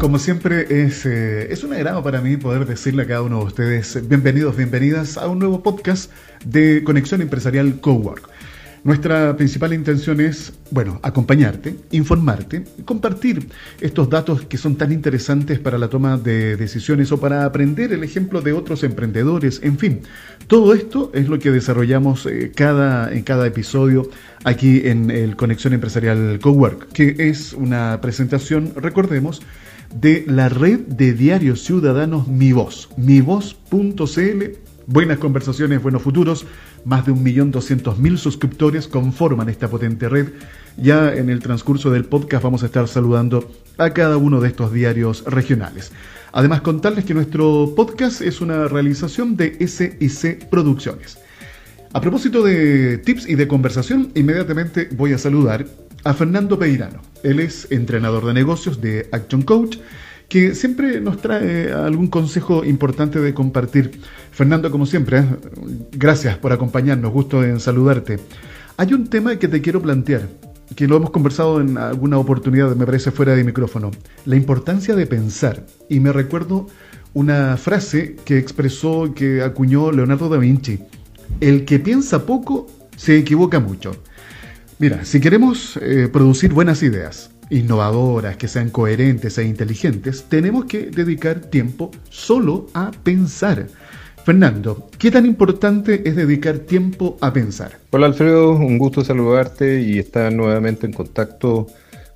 Como siempre, es, eh, es un agrado para mí poder decirle a cada uno de ustedes bienvenidos, bienvenidas a un nuevo podcast de Conexión Empresarial Cowork. Nuestra principal intención es, bueno, acompañarte, informarte, compartir estos datos que son tan interesantes para la toma de decisiones o para aprender el ejemplo de otros emprendedores, en fin. Todo esto es lo que desarrollamos eh, cada, en cada episodio aquí en el Conexión Empresarial Cowork, que es una presentación, recordemos, de la red de diarios ciudadanos Mi Voz, mivoz.cl. Buenas conversaciones, buenos futuros. Más de 1.200.000 suscriptores conforman esta potente red. Ya en el transcurso del podcast vamos a estar saludando a cada uno de estos diarios regionales. Además, contarles que nuestro podcast es una realización de SIC Producciones. A propósito de tips y de conversación, inmediatamente voy a saludar a Fernando Peirano. Él es entrenador de negocios de Action Coach, que siempre nos trae algún consejo importante de compartir. Fernando, como siempre, ¿eh? gracias por acompañarnos, gusto en saludarte. Hay un tema que te quiero plantear, que lo hemos conversado en alguna oportunidad, me parece fuera de micrófono, la importancia de pensar. Y me recuerdo una frase que expresó, que acuñó Leonardo da Vinci. El que piensa poco se equivoca mucho. Mira, si queremos eh, producir buenas ideas, innovadoras, que sean coherentes e inteligentes, tenemos que dedicar tiempo solo a pensar. Fernando, ¿qué tan importante es dedicar tiempo a pensar? Hola Alfredo, un gusto saludarte y estar nuevamente en contacto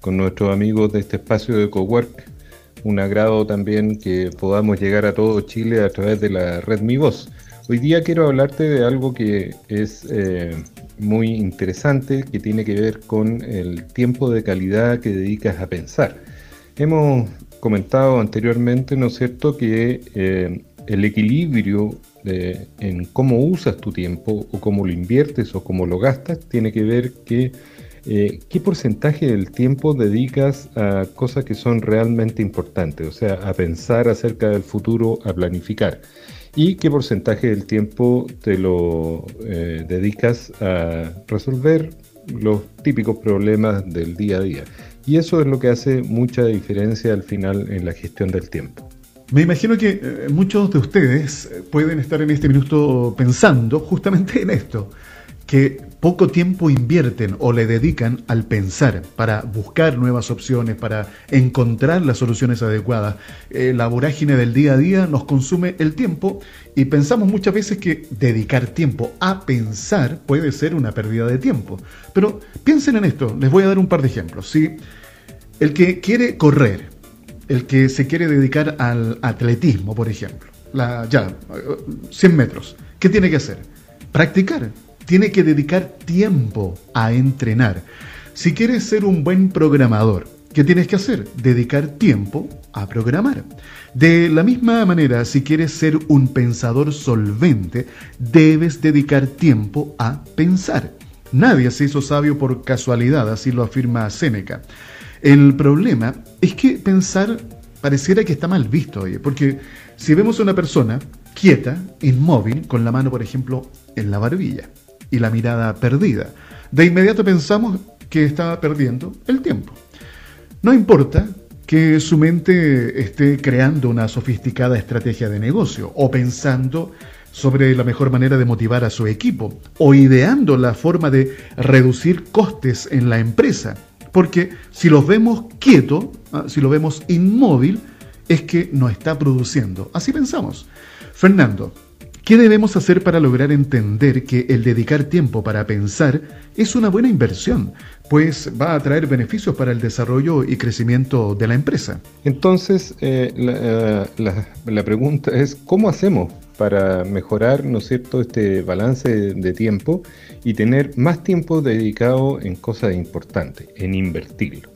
con nuestros amigos de este espacio de Cowork. Un agrado también que podamos llegar a todo Chile a través de la red Mi Voz. Hoy día quiero hablarte de algo que es eh, muy interesante, que tiene que ver con el tiempo de calidad que dedicas a pensar. Hemos comentado anteriormente, ¿no es cierto?, que eh, el equilibrio en cómo usas tu tiempo o cómo lo inviertes o cómo lo gastas tiene que ver que eh, qué porcentaje del tiempo dedicas a cosas que son realmente importantes, o sea, a pensar acerca del futuro, a planificar y qué porcentaje del tiempo te lo eh, dedicas a resolver los típicos problemas del día a día. Y eso es lo que hace mucha diferencia al final en la gestión del tiempo. Me imagino que eh, muchos de ustedes pueden estar en este minuto pensando justamente en esto que poco tiempo invierten o le dedican al pensar para buscar nuevas opciones, para encontrar las soluciones adecuadas. Eh, la vorágine del día a día nos consume el tiempo y pensamos muchas veces que dedicar tiempo a pensar puede ser una pérdida de tiempo. Pero piensen en esto, les voy a dar un par de ejemplos. ¿sí? El que quiere correr, el que se quiere dedicar al atletismo, por ejemplo, la, ya, 100 metros, ¿qué tiene que hacer? Practicar tiene que dedicar tiempo a entrenar. Si quieres ser un buen programador, ¿qué tienes que hacer? Dedicar tiempo a programar. De la misma manera, si quieres ser un pensador solvente, debes dedicar tiempo a pensar. Nadie se hizo sabio por casualidad, así lo afirma Séneca. El problema es que pensar pareciera que está mal visto, oye, porque si vemos a una persona quieta, inmóvil, con la mano, por ejemplo, en la barbilla, y la mirada perdida. De inmediato pensamos que está perdiendo el tiempo. No importa que su mente esté creando una sofisticada estrategia de negocio o pensando sobre la mejor manera de motivar a su equipo o ideando la forma de reducir costes en la empresa. Porque si lo vemos quieto, ah, si lo vemos inmóvil, es que no está produciendo. Así pensamos. Fernando, ¿Qué debemos hacer para lograr entender que el dedicar tiempo para pensar es una buena inversión, pues va a traer beneficios para el desarrollo y crecimiento de la empresa? Entonces, eh, eh, la, pregunta es, ¿cómo hacemos para mejorar, ¿no es cierto?, este balance de tiempo y tener más tiempo dedicado en cosas importantes, en invertirlo.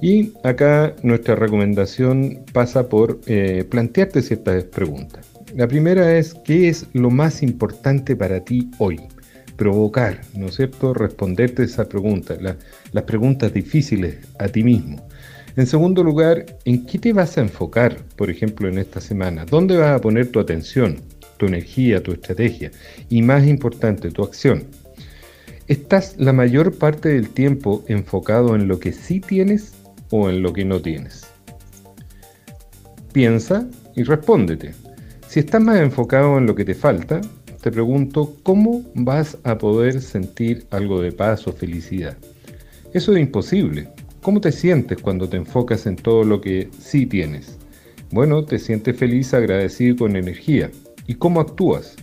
Y acá nuestra recomendación pasa por eh, plantearte ciertas preguntas. La primera es, ¿qué es lo más importante para ti hoy? Provocar, ¿no es cierto? Responderte esa pregunta, las preguntas difíciles a ti mismo. En segundo lugar, ¿en qué te vas a enfocar, por ejemplo, en esta semana? ¿Dónde vas a poner tu atención, tu energía, tu estrategia? Y más importante, tu acción. ¿Estás la mayor parte del tiempo enfocado en lo que sí tienes o en lo que no tienes? piensa y respóndete. Si estás más enfocado en lo que te falta, te pregunto cómo vas a poder sentir algo de paz o felicidad. Eso es imposible. ¿Cómo te sientes cuando te enfocas en todo lo que sí tienes? Bueno, te sientes feliz, agradecido con energía. ¿Y cómo actúas?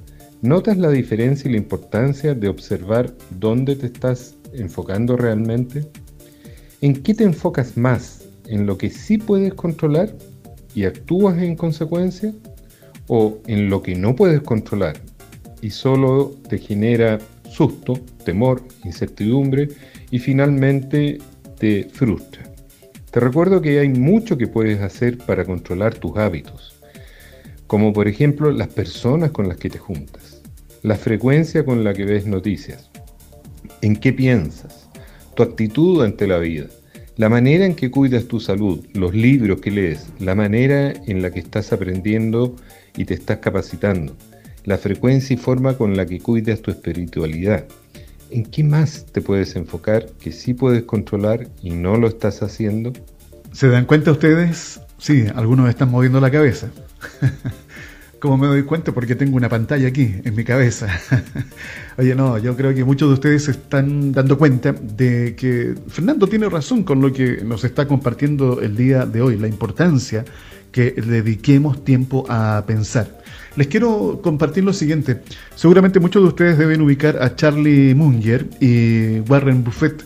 ¿Notas la diferencia y la importancia de observar dónde te estás enfocando realmente? ¿En qué te enfocas más? ¿En lo que sí puedes controlar y actúas en consecuencia? ¿O en lo que no puedes controlar y solo te genera susto, temor, incertidumbre y finalmente te frustra? Te recuerdo que hay mucho que puedes hacer para controlar tus hábitos, como por ejemplo las personas con las que te juntas, la frecuencia con la que ves noticias, en qué piensas, tu actitud ante la vida, la manera en que cuidas tu salud, los libros que lees, la manera en la que estás aprendiendo y te estás capacitando, la frecuencia y forma con la que cuidas tu espiritualidad. ¿En qué más te puedes enfocar que sí puedes controlar y no lo estás haciendo? ¿Se dan cuenta ustedes? Sí, algunos están moviendo la cabeza. ¿Cómo me doy cuenta? Porque tengo una pantalla aquí, en mi cabeza. Oye, no, yo creo que muchos de ustedes se están dando cuenta de que Fernando tiene razón con lo que nos está compartiendo el día de hoy, la importancia que dediquemos tiempo a pensar. Les quiero compartir lo siguiente. Seguramente muchos de ustedes deben ubicar a Charlie Munger y Warren Buffett,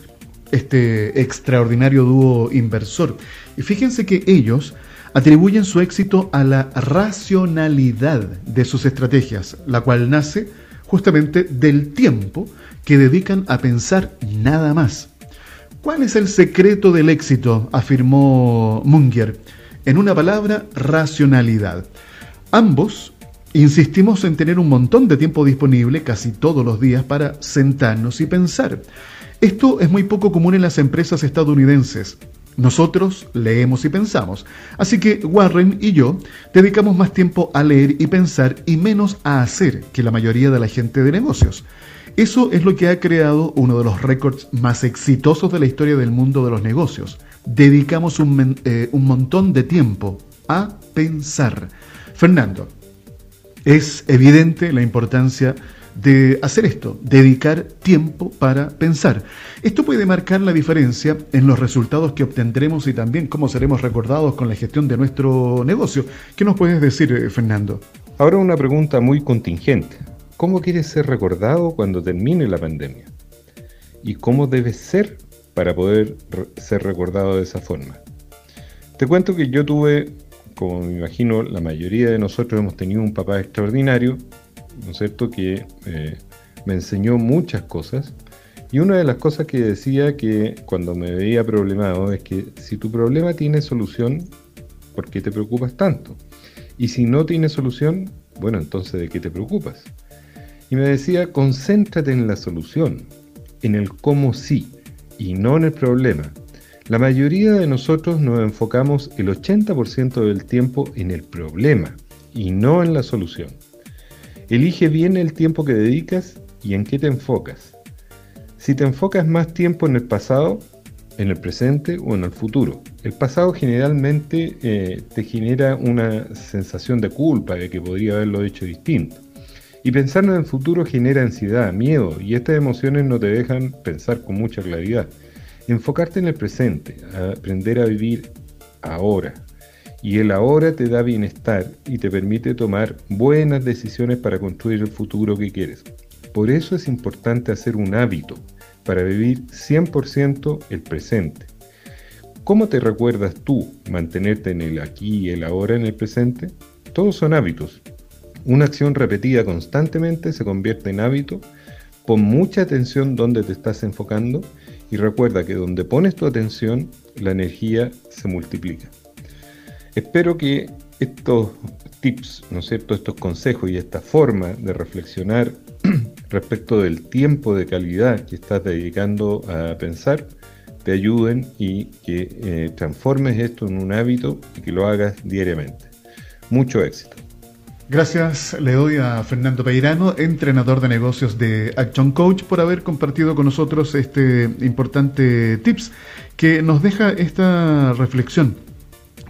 este extraordinario dúo inversor. Y fíjense que ellos atribuyen su éxito a la racionalidad de sus estrategias, la cual nace justamente del tiempo que dedican a pensar nada más. ¿Cuál es el secreto del éxito? afirmó Munger. En una palabra, racionalidad. Ambos insistimos en tener un montón de tiempo disponible casi todos los días para sentarnos y pensar. Esto es muy poco común en las empresas estadounidenses. Nosotros leemos y pensamos. Así que Warren y yo dedicamos más tiempo a leer y pensar y menos a hacer que la mayoría de la gente de negocios. Eso es lo que ha creado uno de los récords más exitosos de la historia del mundo de los negocios. Dedicamos un, eh, un montón de tiempo a pensar. Fernando, es evidente la importancia de hacer esto, dedicar tiempo para pensar. Esto puede marcar la diferencia en los resultados que obtendremos y también cómo seremos recordados con la gestión de nuestro negocio. ¿Qué nos puedes decir, eh, Fernando? Ahora una pregunta muy contingente. ¿Cómo quieres ser recordado cuando termine la pandemia? ¿Y cómo debes ser para poder ser recordado de esa forma? Te cuento que yo tuve, como me imagino la mayoría de nosotros hemos tenido un papá extraordinario, ¿no es cierto?, que eh, me enseñó muchas cosas. Y una de las cosas que decía que cuando me veía problemado es que si tu problema tiene solución, ¿por qué te preocupas tanto? Y si no tiene solución, bueno, entonces ¿de qué te preocupas? Y me decía, concéntrate en la solución, en el cómo sí, y no en el problema. La mayoría de nosotros nos enfocamos el 80% del tiempo en el problema y no en la solución. Elige bien el tiempo que dedicas y en qué te enfocas. Si te enfocas más tiempo en el pasado, en el presente o en el futuro. El pasado generalmente eh, te genera una sensación de culpa de que podría haberlo hecho distinto. Y pensar en el futuro genera ansiedad, miedo, y estas emociones no te dejan pensar con mucha claridad. Enfocarte en el presente, aprender a vivir ahora, y el ahora te da bienestar y te permite tomar buenas decisiones para construir el futuro que quieres. Por eso es importante hacer un hábito para vivir 100% el presente. ¿Cómo te recuerdas tú mantenerte en el aquí y el ahora en el presente? Todos son hábitos. Una acción repetida constantemente se convierte en hábito. Pon mucha atención donde te estás enfocando y recuerda que donde pones tu atención, la energía se multiplica. Espero que estos tips, ¿no es cierto?, estos consejos y esta forma de reflexionar respecto del tiempo de calidad que estás dedicando a pensar, te ayuden y que eh, transformes esto en un hábito y que lo hagas diariamente. Mucho éxito. Gracias le doy a Fernando Peirano, entrenador de negocios de Action Coach, por haber compartido con nosotros este importante tips que nos deja esta reflexión.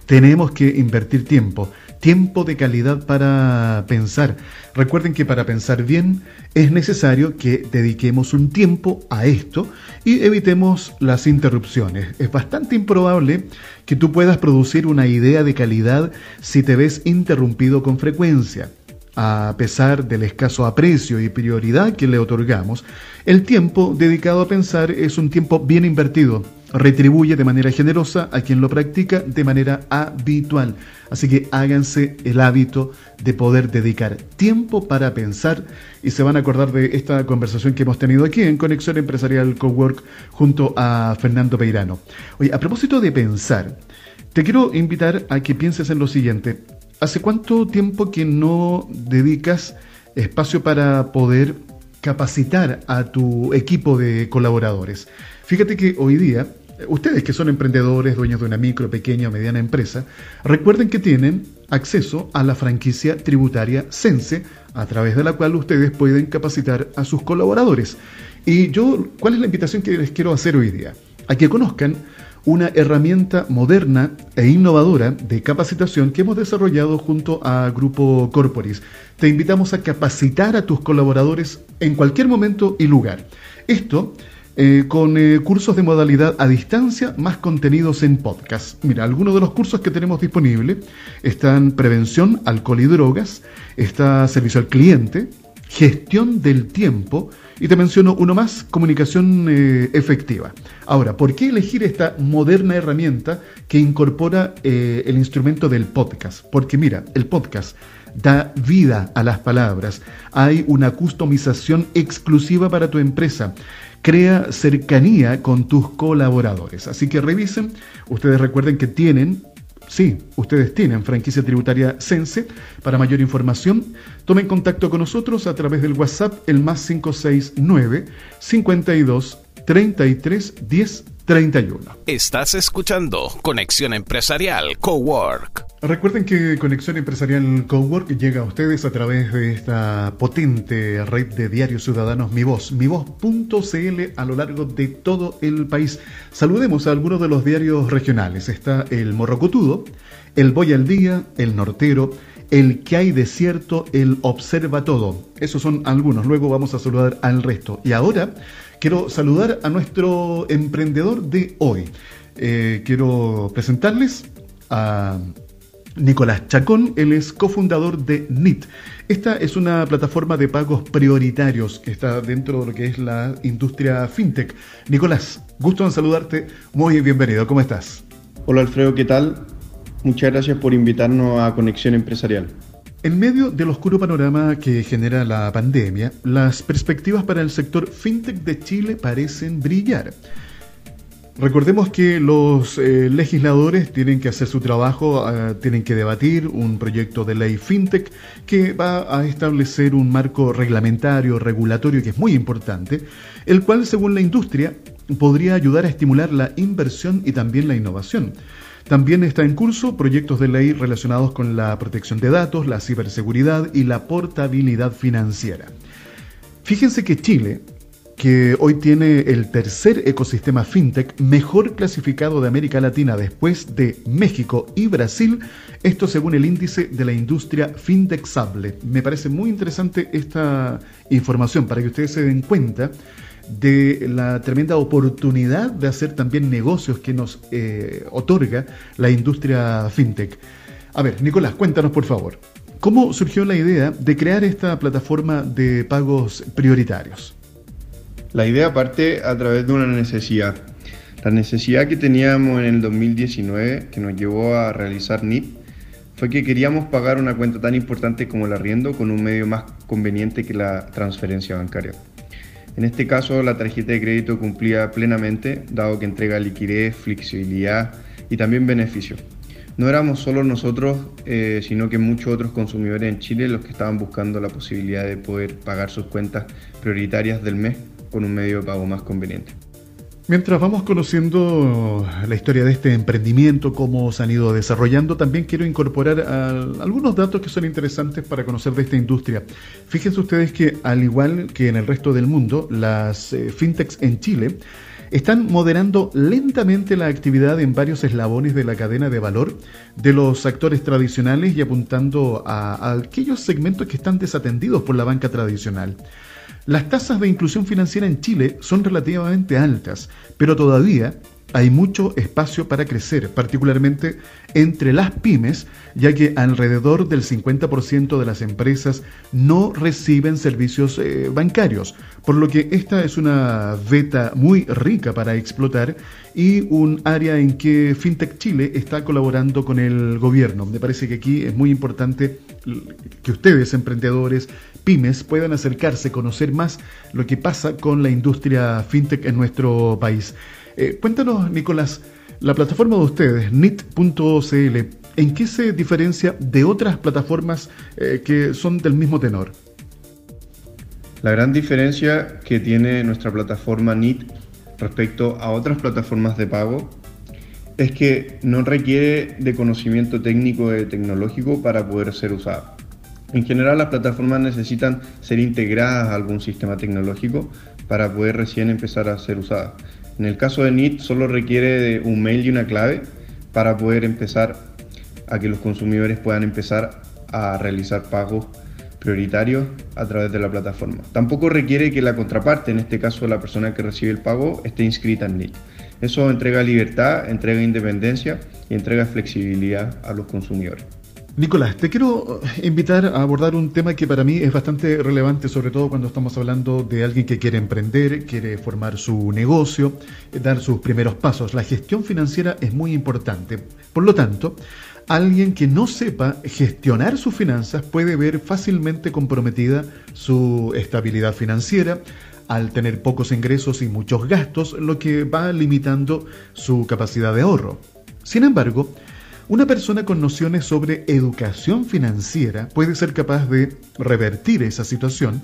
Tenemos que invertir tiempo, tiempo de calidad para pensar. Recuerden que para pensar bien es necesario que dediquemos un tiempo a esto y evitemos las interrupciones. Es bastante improbable que tú puedas producir una idea de calidad si te ves interrumpido con frecuencia a pesar del escaso aprecio y prioridad que le otorgamos, el tiempo dedicado a pensar es un tiempo bien invertido. Retribuye de manera generosa a quien lo practica de manera habitual. Así que háganse el hábito de poder dedicar tiempo para pensar y se van a acordar de esta conversación que hemos tenido aquí en Conexión Empresarial Cowork junto a Fernando Peirano. Oye, a propósito de pensar, te quiero invitar a que pienses en lo siguiente. ¿Hace cuánto tiempo que no dedicas espacio para poder capacitar a tu equipo de colaboradores? Fíjate que hoy día, ustedes que son emprendedores, dueños de una micro, pequeña o mediana empresa, recuerden que tienen acceso a la franquicia tributaria Sense, a través de la cual ustedes pueden capacitar a sus colaboradores. Y yo, ¿cuál es la invitación que les quiero hacer hoy día? A que conozcan una herramienta moderna e innovadora de capacitación que hemos desarrollado junto a Grupo Corporis. Te invitamos a capacitar a tus colaboradores en cualquier momento y lugar. Esto eh, con eh, cursos de modalidad a distancia más contenidos en podcast. Mira, algunos de los cursos que tenemos disponibles están prevención, alcohol y drogas, está servicio al cliente, gestión del tiempo, y te menciono uno más, comunicación eh, efectiva. Ahora, ¿por qué elegir esta moderna herramienta que incorpora el instrumento del podcast? Porque mira, el podcast da vida a las palabras. Hay una customización exclusiva para tu empresa. Crea cercanía con tus colaboradores. Así que revisen. Ustedes recuerden que tienen Sí, ustedes tienen franquicia tributaria Sense. Para mayor información, tomen contacto con nosotros a través del WhatsApp el más 569 52 33 10 31. Estás escuchando Conexión Empresarial Cowork. Recuerden que Conexión Empresarial Cowork llega a ustedes a través de esta potente red de diarios ciudadanos Mi Voz, mivoz.cl a lo largo de todo el país. Saludemos a algunos de los diarios regionales. Está el Morrocotudo, el Voy al Día, el Nortero, el que hay desierto, el observa todo. Esos son algunos. Luego vamos a saludar al resto. Y ahora quiero saludar a nuestro emprendedor de hoy. Eh, quiero presentarles a Nicolás Chacón, él es cofundador de NIT. Esta es una plataforma de pagos prioritarios que está dentro de lo que es la industria fintech. Nicolás, gusto en saludarte, muy bienvenido, ¿cómo estás? Hola Alfredo, ¿qué tal? Muchas gracias por invitarnos a Conexión Empresarial. En medio del oscuro panorama que genera la pandemia, las perspectivas para el sector fintech de Chile parecen brillar. Recordemos que los eh, legisladores tienen que hacer su trabajo, uh, tienen que debatir un proyecto de ley fintech que va a establecer un marco reglamentario, regulatorio que es muy importante, el cual, según la industria, podría ayudar a estimular la inversión y también la innovación. También está en curso proyectos de ley relacionados con la protección de datos, la ciberseguridad y la portabilidad financiera. Fíjense que Chile, que hoy tiene el tercer ecosistema fintech mejor clasificado de América Latina después de México y Brasil, esto según el índice de la industria fintech Sable. Me parece muy interesante esta información para que ustedes se den cuenta de la tremenda oportunidad de hacer también negocios que nos eh, otorga la industria fintech. A ver, Nicolás, cuéntanos por favor, ¿cómo surgió la idea de crear esta plataforma de pagos prioritarios? La idea parte a través de una necesidad. La necesidad que teníamos en el 2019, que nos llevó a realizar NIP, fue que queríamos pagar una cuenta tan importante como el arriendo con un medio más conveniente que la transferencia bancaria. En este caso, la tarjeta de crédito cumplía plenamente, dado que entrega liquidez, flexibilidad y también beneficio. No éramos solo nosotros, eh, sino que muchos otros consumidores en Chile los que estaban buscando la posibilidad de poder pagar sus cuentas prioritarias del mes con un medio de pago más conveniente. Mientras vamos conociendo la historia de este emprendimiento, cómo se han ido desarrollando, también quiero incorporar algunos datos que son interesantes para conocer de esta industria. Fíjense ustedes que al igual que en el resto del mundo, las eh, fintechs en Chile están moderando lentamente la actividad en varios eslabones de la cadena de valor de los actores tradicionales y apuntando a, a aquellos segmentos que están desatendidos por la banca tradicional. Las tasas de inclusión financiera en Chile son relativamente altas, pero todavía hay mucho espacio para crecer, particularmente entre las pymes, ya que alrededor del 50% de las empresas no reciben servicios eh, bancarios, por lo que esta es una beta muy rica para explotar y un área en que FinTech Chile está colaborando con el gobierno. Me parece que aquí es muy importante que ustedes, emprendedores, pymes, puedan acercarse, conocer más lo que pasa con la industria FinTech en nuestro país. Eh, cuéntanos, Nicolás, la plataforma de ustedes, nit.cl, ¿en qué se diferencia de otras plataformas eh, que son del mismo tenor? La gran diferencia que tiene nuestra plataforma NIT respecto a otras plataformas de pago es que no requiere de conocimiento técnico y tecnológico para poder ser usada. En general las plataformas necesitan ser integradas a algún sistema tecnológico para poder recién empezar a ser usadas. En el caso de NIT solo requiere de un mail y una clave para poder empezar a que los consumidores puedan empezar a realizar pagos prioritarios a través de la plataforma. Tampoco requiere que la contraparte, en este caso la persona que recibe el pago, esté inscrita en NIT. Eso entrega libertad, entrega independencia y entrega flexibilidad a los consumidores. Nicolás, te quiero eh, invitar a abordar un tema que para mí es bastante relevante, sobre todo cuando estamos hablando de alguien que quiere emprender, quiere formar su negocio, eh, dar sus primeros pasos. La gestión financiera es muy importante. Por lo tanto, alguien que no sepa gestionar sus finanzas puede ver fácilmente comprometida su estabilidad financiera al tener pocos ingresos y muchos gastos, lo que va limitando su capacidad de ahorro. Sin embargo, una persona con nociones sobre educación financiera puede ser capaz de revertir esa situación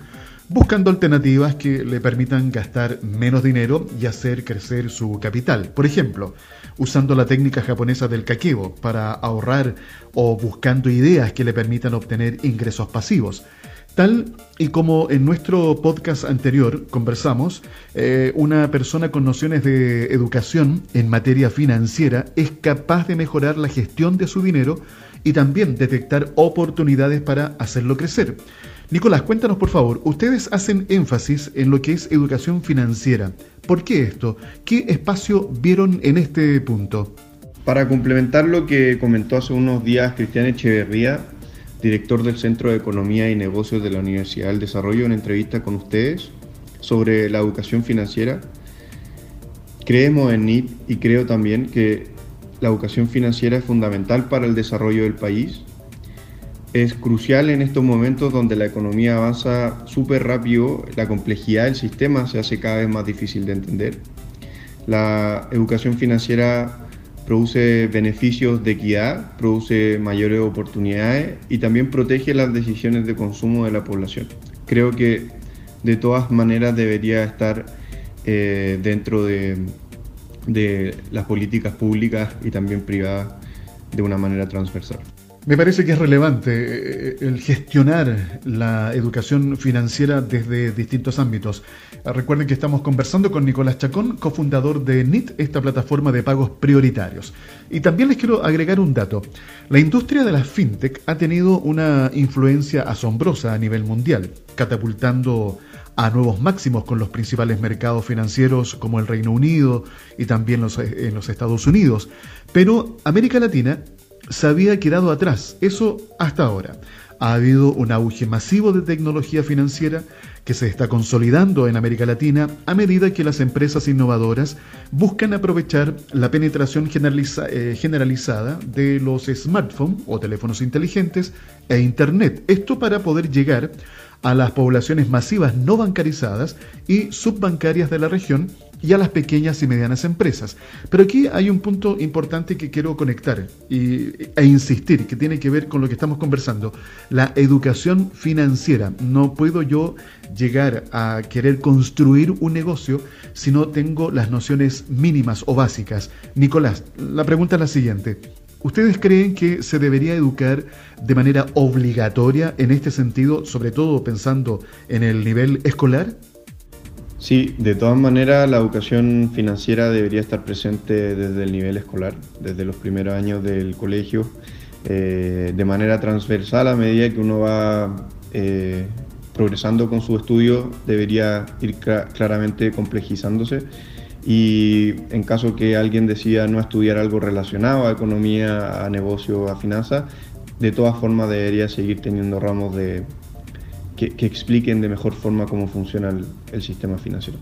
buscando alternativas que le permitan gastar menos dinero y hacer crecer su capital. Por ejemplo, usando la técnica japonesa del kakebo para ahorrar o buscando ideas que le permitan obtener ingresos pasivos. Tal y como en nuestro podcast anterior conversamos, eh, una persona con nociones de educación en materia financiera es capaz de mejorar la gestión de su dinero y también detectar oportunidades para hacerlo crecer. Nicolás, cuéntanos por favor, ustedes hacen énfasis en lo que es educación financiera. ¿Por qué esto? ¿Qué espacio vieron en este punto? Para complementar lo que comentó hace unos días Cristian Echeverría, director del Centro de Economía y Negocios de la Universidad del Desarrollo, en entrevista con ustedes sobre la educación financiera. Creemos en NIP y creo también que la educación financiera es fundamental para el desarrollo del país. Es crucial en estos momentos donde la economía avanza súper rápido, la complejidad del sistema se hace cada vez más difícil de entender. La educación financiera produce beneficios de equidad, produce mayores oportunidades y también protege las decisiones de consumo de la población. Creo que de todas maneras debería estar eh, dentro de, de las políticas públicas y también privadas de una manera transversal. Me parece que es relevante eh, el gestionar la educación financiera desde distintos ámbitos. Recuerden que estamos conversando con Nicolás Chacón, cofundador de NIT, esta plataforma de pagos prioritarios. Y también les quiero agregar un dato. La industria de la fintech ha tenido una influencia asombrosa a nivel mundial, catapultando a nuevos máximos con los principales mercados financieros como el Reino Unido y también los, en los Estados Unidos. Pero América Latina se había quedado atrás, eso hasta ahora. Ha habido un auge masivo de tecnología financiera que se está consolidando en América Latina a medida que las empresas innovadoras buscan aprovechar la penetración eh, generalizada de los smartphones o teléfonos inteligentes e Internet. Esto para poder llegar a las poblaciones masivas no bancarizadas y subbancarias de la región y a las pequeñas y medianas empresas. Pero aquí hay un punto importante que quiero conectar y, e insistir, que tiene que ver con lo que estamos conversando, la educación financiera. No puedo yo llegar a querer construir un negocio si no tengo las nociones mínimas o básicas. Nicolás, la pregunta es la siguiente. ¿Ustedes creen que se debería educar de manera obligatoria en este sentido, sobre todo pensando en el nivel escolar? Sí, de todas maneras la educación financiera debería estar presente desde el nivel escolar, desde los primeros años del colegio, eh, de manera transversal a medida que uno va eh, progresando con su estudio, debería ir claramente complejizándose. Y en caso que alguien decida no estudiar algo relacionado a economía, a negocio, a finanzas, de todas formas debería seguir teniendo ramos de, que, expliquen de mejor forma cómo funciona el, sistema financiero.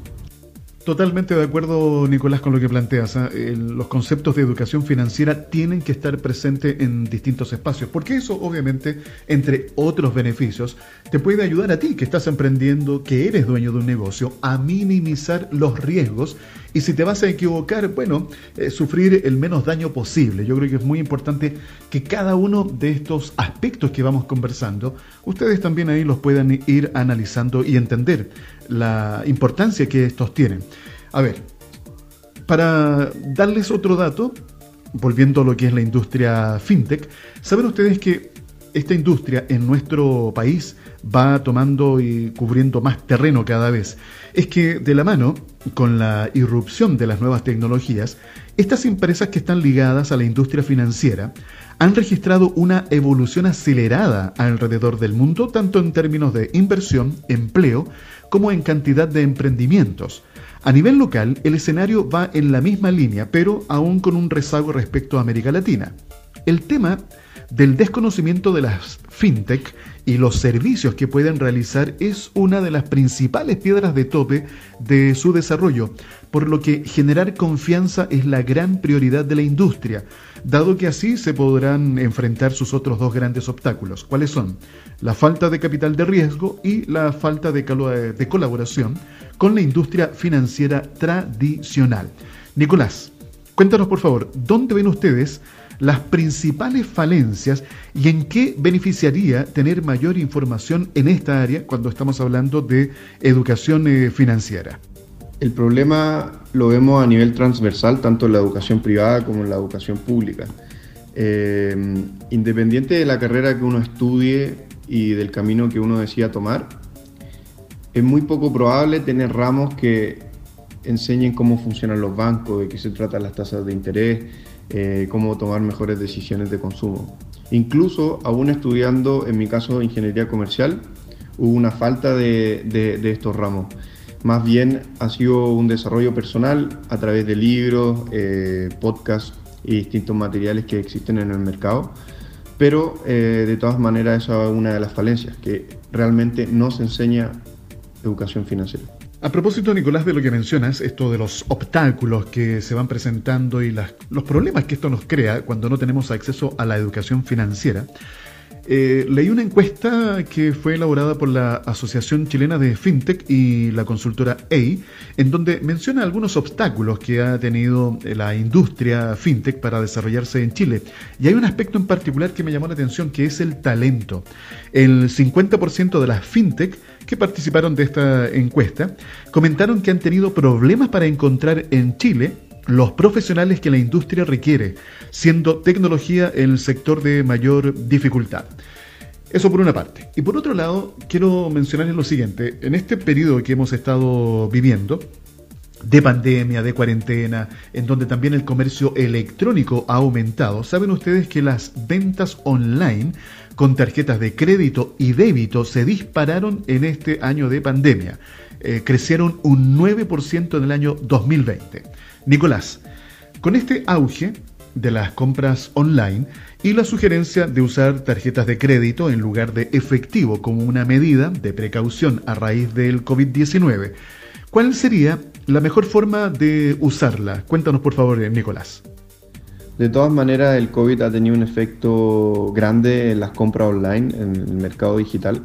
Totalmente de acuerdo, Nicolás, con lo que planteas. ¿ah? los conceptos de educación financiera tienen que estar presentes en distintos espacios, porque eso, obviamente, entre otros beneficios, te puede ayudar a ti que estás emprendiendo, que eres dueño de un negocio, a minimizar los riesgos y si te vas a equivocar, bueno, eh, sufrir el menos daño posible. Yo creo que es muy importante que cada uno de estos aspectos que vamos conversando, ustedes también ahí los puedan ir analizando y entender la importancia que estos tienen. A ver, para darles otro dato, volviendo a lo que es la industria fintech, saben ustedes que esta industria en nuestro país va tomando y cubriendo más terreno cada vez. Es que de la mano con la irrupción de las nuevas tecnologías, estas empresas que están ligadas a la industria financiera han registrado una evolución acelerada alrededor del mundo, tanto en términos de inversión, empleo, como en cantidad de emprendimientos. A nivel local, el escenario va en la misma línea, pero aún con un rezago respecto a América Latina. El tema del desconocimiento de las fintech y los servicios que pueden realizar es una de las principales piedras de tope de su desarrollo, por lo que generar confianza es la gran prioridad de la industria, dado que así se podrán enfrentar sus otros dos grandes obstáculos. ¿Cuáles son? La falta de capital de riesgo y la falta de, de colaboración con la industria financiera tradicional. Nicolás, cuéntanos por favor, ¿dónde ven ustedes las principales falencias y en qué beneficiaría tener mayor información en esta área cuando estamos hablando de educación eh, financiera. El problema lo vemos a nivel transversal, tanto en la educación privada como en la educación pública. Eh, independiente de la carrera que uno estudie y del camino que uno decida tomar, es muy poco probable tener ramos que enseñen cómo funcionan los bancos, de qué se tratan las tasas de interés, eh, cómo tomar mejores decisiones de consumo. Incluso, aún estudiando, en mi caso, ingeniería comercial, hubo una falta de, estos ramos. Más bien ha sido un desarrollo personal a través de libros, eh, podcasts y distintos materiales que existen en el mercado. Pero eh, de todas maneras, esa es una de las falencias, que realmente no se enseña educación financiera. A propósito, Nicolás, de lo que mencionas, esto de los obstáculos que se van presentando y los problemas que esto nos crea cuando no tenemos acceso a la educación financiera, eh, leí una encuesta que fue elaborada por la Asociación Chilena de FinTech y la consultora EI, en donde menciona algunos obstáculos que ha tenido la industria FinTech para desarrollarse en Chile. Y hay un aspecto en particular que me llamó la atención, que es el talento. El 50% de las FinTech que participaron de esta encuesta comentaron que han tenido problemas para encontrar en Chile los profesionales que la industria requiere, siendo tecnología el sector de mayor dificultad. Eso por una parte. Y por otro lado, quiero mencionarles lo siguiente. En este periodo que hemos estado viviendo, de pandemia, de cuarentena, en donde también el comercio electrónico ha aumentado, saben ustedes que las ventas online con tarjetas de crédito y débito se dispararon en este año de pandemia. Eh, crecieron un 9% en el año 2020. Nicolás, con este auge de las compras online y la sugerencia de usar tarjetas de crédito en lugar de efectivo como una medida de precaución a raíz del COVID-19, ¿cuál sería la mejor forma de usarla? Cuéntanos por favor, Nicolás. De todas maneras, el COVID ha tenido un efecto grande en las compras online, en el mercado digital.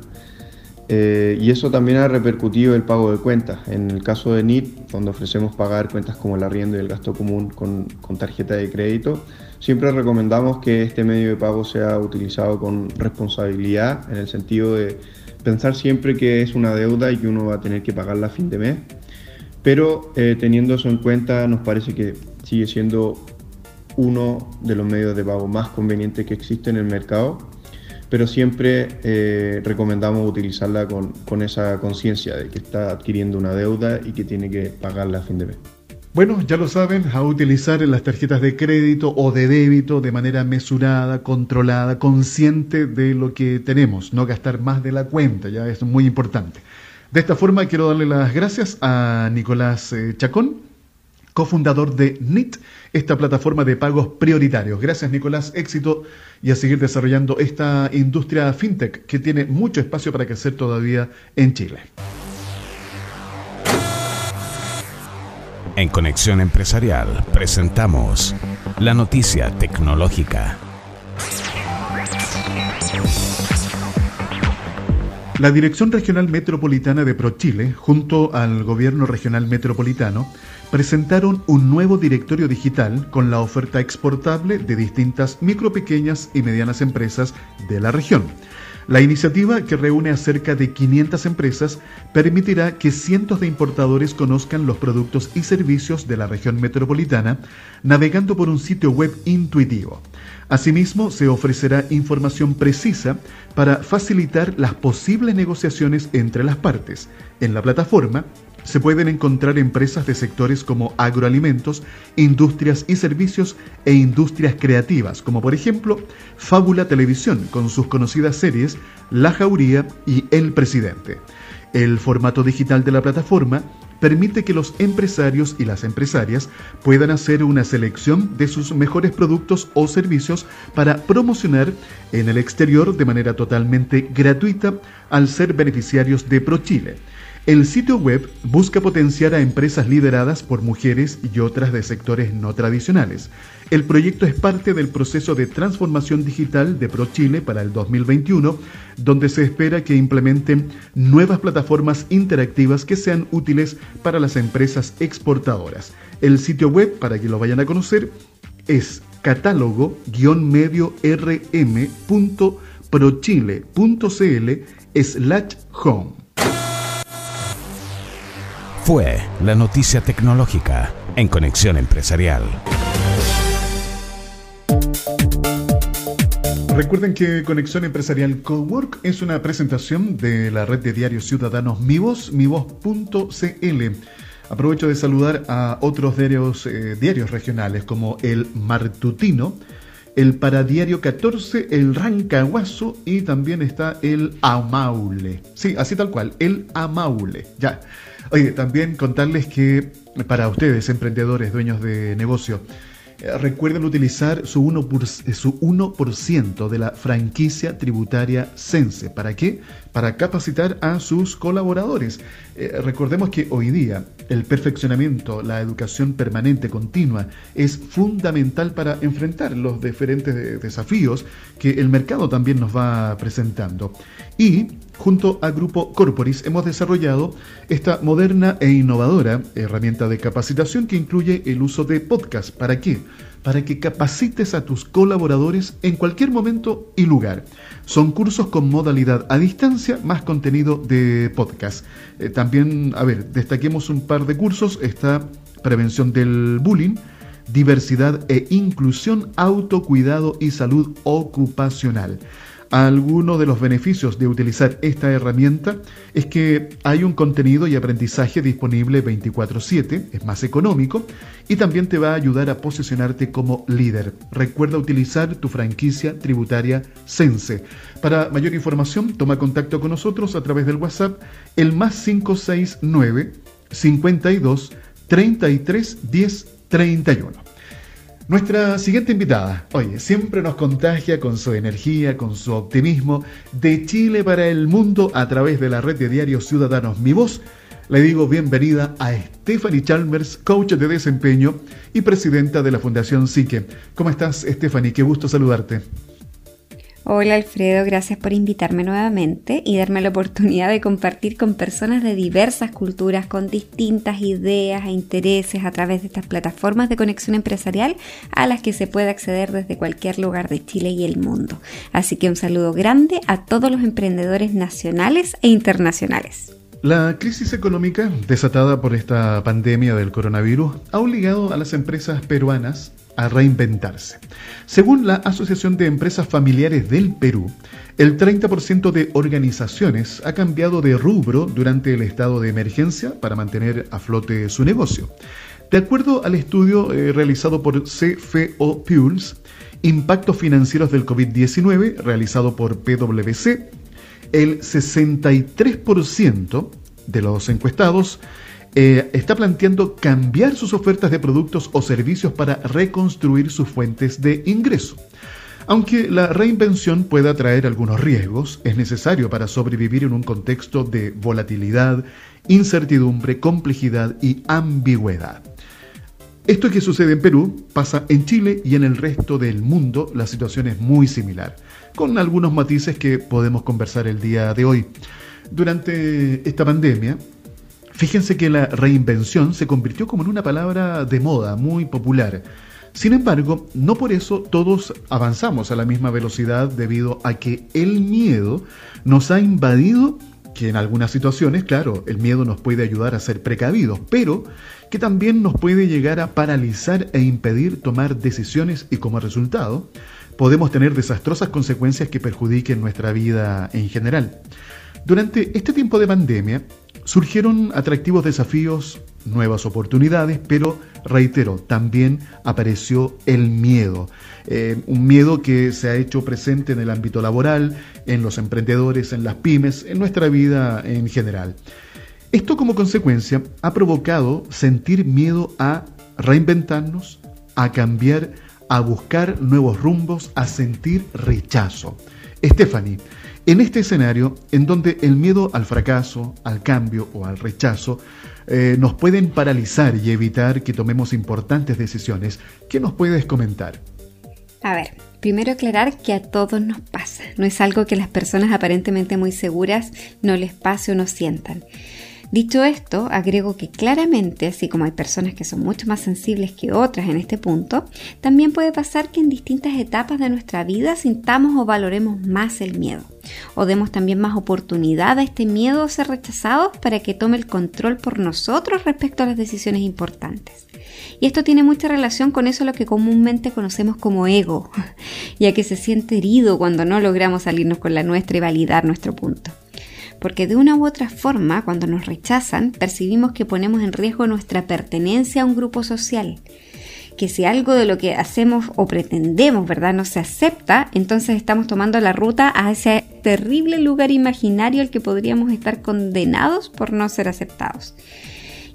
Eh, y eso también ha repercutido el pago de cuentas. En el caso de NIT, donde ofrecemos pagar cuentas como el arriendo y el gasto común con, tarjeta de crédito, siempre recomendamos que este medio de pago sea utilizado con responsabilidad, en el sentido de pensar siempre que es una deuda y que uno va a tener que pagarla a fin de mes. Pero eh, teniendo eso en cuenta, nos parece que sigue siendo uno de los medios de pago más convenientes que existe en el mercado pero siempre eh, recomendamos utilizarla con, con esa conciencia de que está adquiriendo una deuda y que tiene que pagarla a fin de mes. Bueno, ya lo saben, a utilizar las tarjetas de crédito o de débito de manera mesurada, controlada, consciente de lo que tenemos, no gastar más de la cuenta, ya es muy importante. De esta forma quiero darle las gracias a Nicolás eh, Chacón, cofundador de NIT, esta plataforma de pagos prioritarios. Gracias Nicolás, éxito y a seguir desarrollando esta industria fintech que tiene mucho espacio para crecer todavía en Chile. En Conexión Empresarial presentamos la noticia tecnológica. La Dirección Regional Metropolitana de ProChile, junto al Gobierno Regional Metropolitano, presentaron un nuevo directorio digital con la oferta exportable de distintas micro, pequeñas y medianas empresas de la región. La iniciativa, que reúne a cerca de 500 empresas, permitirá que cientos de importadores conozcan los productos y servicios de la región metropolitana navegando por un sitio web intuitivo. Asimismo, se ofrecerá información precisa para facilitar las posibles negociaciones entre las partes. En la plataforma se pueden encontrar empresas de sectores como agroalimentos, industrias y servicios e industrias creativas, como por ejemplo Fábula Televisión con sus conocidas series La Jauría y El Presidente. El formato digital de la plataforma permite que los empresarios y las empresarias puedan hacer una selección de sus mejores productos o servicios para promocionar en el exterior de manera totalmente gratuita al ser beneficiarios de ProChile. El sitio web busca potenciar a empresas lideradas por mujeres y otras de sectores no tradicionales. El proyecto es parte del proceso de transformación digital de ProChile para el 2021, donde se espera que implementen nuevas plataformas interactivas que sean útiles para las empresas exportadoras. El sitio web, para que lo vayan a conocer, es catálogo-medio rm.prochile.cl slash home fue la noticia tecnológica en Conexión Empresarial. Recuerden que Conexión Empresarial Cowork es una presentación de la red de diarios ciudadanos MiVoz, mivoz.cl. Aprovecho de saludar a otros diarios, eh, diarios regionales como el Martutino, el Paradiario 14, el Rancahuaso y también está el Amaule. Sí, así tal cual, el Amaule. Ya. Oye, también contarles que para ustedes, emprendedores, dueños de negocio, recuerden utilizar su 1%, eh, su 1 de la franquicia tributaria Sense. ¿Para qué? Para capacitar a sus colaboradores. Eh, recordemos que hoy día el perfeccionamiento, la educación permanente, continua, es fundamental para enfrentar los diferentes desafíos que el mercado también nos va presentando. Y junto a Grupo Corporis hemos desarrollado esta moderna e innovadora herramienta de capacitación que incluye el uso de podcast. ¿Para qué? Para que capacites a tus colaboradores en cualquier momento y lugar. Son cursos con modalidad a distancia más contenido de podcast. Eh, también, a ver, destaquemos un par de cursos. Está prevención del bullying, diversidad e inclusión, autocuidado y salud ocupacional. Algunos de los beneficios de utilizar esta herramienta es que hay un contenido y aprendizaje disponible 24/7, es más económico y también te va a ayudar a posicionarte como líder. Recuerda utilizar tu franquicia tributaria Sense. Para mayor información, toma contacto con nosotros a través del WhatsApp el más 569 52 33 10 31. Nuestra siguiente invitada, oye, siempre nos contagia con su energía, con su optimismo, de Chile para el mundo a través de la red de diarios Ciudadanos Mi Voz. Le digo bienvenida a Stephanie Chalmers, coach de desempeño y presidenta de la Fundación Psique. ¿Cómo estás, Stephanie? Qué gusto saludarte. Hola Alfredo, gracias por invitarme nuevamente y darme la oportunidad de compartir con personas de diversas culturas, con distintas ideas e intereses a través de estas plataformas de conexión empresarial a las que se puede acceder desde cualquier lugar de Chile y el mundo. Así que un saludo grande a todos los emprendedores nacionales e internacionales. La crisis económica desatada por esta pandemia del coronavirus ha obligado a las empresas peruanas a reinventarse. Según la Asociación de Empresas Familiares del Perú, el 30% de organizaciones ha cambiado de rubro durante el estado de emergencia para mantener a flote su negocio. De acuerdo al estudio eh, realizado por CFO Pulse, Impactos Financieros del COVID-19, realizado por PwC, el 63% de los encuestados eh, está planteando cambiar sus ofertas de productos o servicios para reconstruir sus fuentes de ingreso. Aunque la reinvención pueda traer algunos riesgos, es necesario para sobrevivir en un contexto de volatilidad, incertidumbre, complejidad y ambigüedad. Esto que sucede en Perú pasa en Chile y en el resto del mundo la situación es muy similar, con algunos matices que podemos conversar el día de hoy. Durante esta pandemia, Fíjense que la reinvención se convirtió como en una palabra de moda, muy popular. Sin embargo, no por eso todos avanzamos a la misma velocidad debido a que el miedo nos ha invadido, que en algunas situaciones, claro, el miedo nos puede ayudar a ser precavidos, pero que también nos puede llegar a paralizar e impedir tomar decisiones y como resultado podemos tener desastrosas consecuencias que perjudiquen nuestra vida en general. Durante este tiempo de pandemia, Surgieron atractivos desafíos, nuevas oportunidades, pero reitero, también apareció el miedo. Eh, un miedo que se ha hecho presente en el ámbito laboral, en los emprendedores, en las pymes, en nuestra vida en general. Esto como consecuencia ha provocado sentir miedo a reinventarnos, a cambiar, a buscar nuevos rumbos, a sentir rechazo. Stephanie, en este escenario, en donde el miedo al fracaso, al cambio o al rechazo eh, nos pueden paralizar y evitar que tomemos importantes decisiones, ¿qué nos puedes comentar? A ver, primero aclarar que a todos nos pasa, no es algo que las personas aparentemente muy seguras no les pase o no sientan. Dicho esto, agrego que claramente, así como hay personas que son mucho más sensibles que otras en este punto, también puede pasar que en distintas etapas de nuestra vida sintamos o valoremos más el miedo, o demos también más oportunidad a este miedo a ser rechazados para que tome el control por nosotros respecto a las decisiones importantes. Y esto tiene mucha relación con eso lo que comúnmente conocemos como ego, ya que se siente herido cuando no logramos salirnos con la nuestra y validar nuestro punto porque de una u otra forma, cuando nos rechazan, percibimos que ponemos en riesgo nuestra pertenencia a un grupo social. Que si algo de lo que hacemos o pretendemos, ¿verdad?, no se acepta, entonces estamos tomando la ruta a ese terrible lugar imaginario al que podríamos estar condenados por no ser aceptados.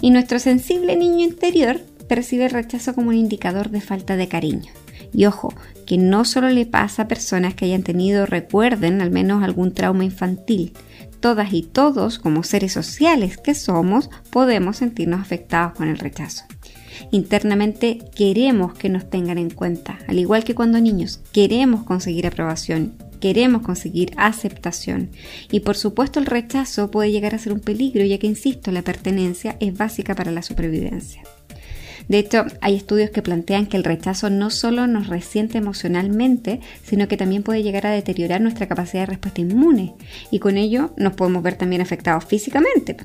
Y nuestro sensible niño interior percibe el rechazo como un indicador de falta de cariño. Y ojo, que no solo le pasa a personas que hayan tenido, recuerden, al menos algún trauma infantil, todas y todos, como seres sociales que somos, podemos sentirnos afectados con el rechazo. Internamente queremos que nos tengan en cuenta, al igual que cuando niños, queremos conseguir aprobación, queremos conseguir aceptación. Y por supuesto el rechazo puede llegar a ser un peligro, ya que, insisto, la pertenencia es básica para la supervivencia. De hecho, hay estudios que plantean que el rechazo no solo nos resiente emocionalmente, sino que también puede llegar a deteriorar nuestra capacidad de respuesta inmune y con ello nos podemos ver también afectados físicamente.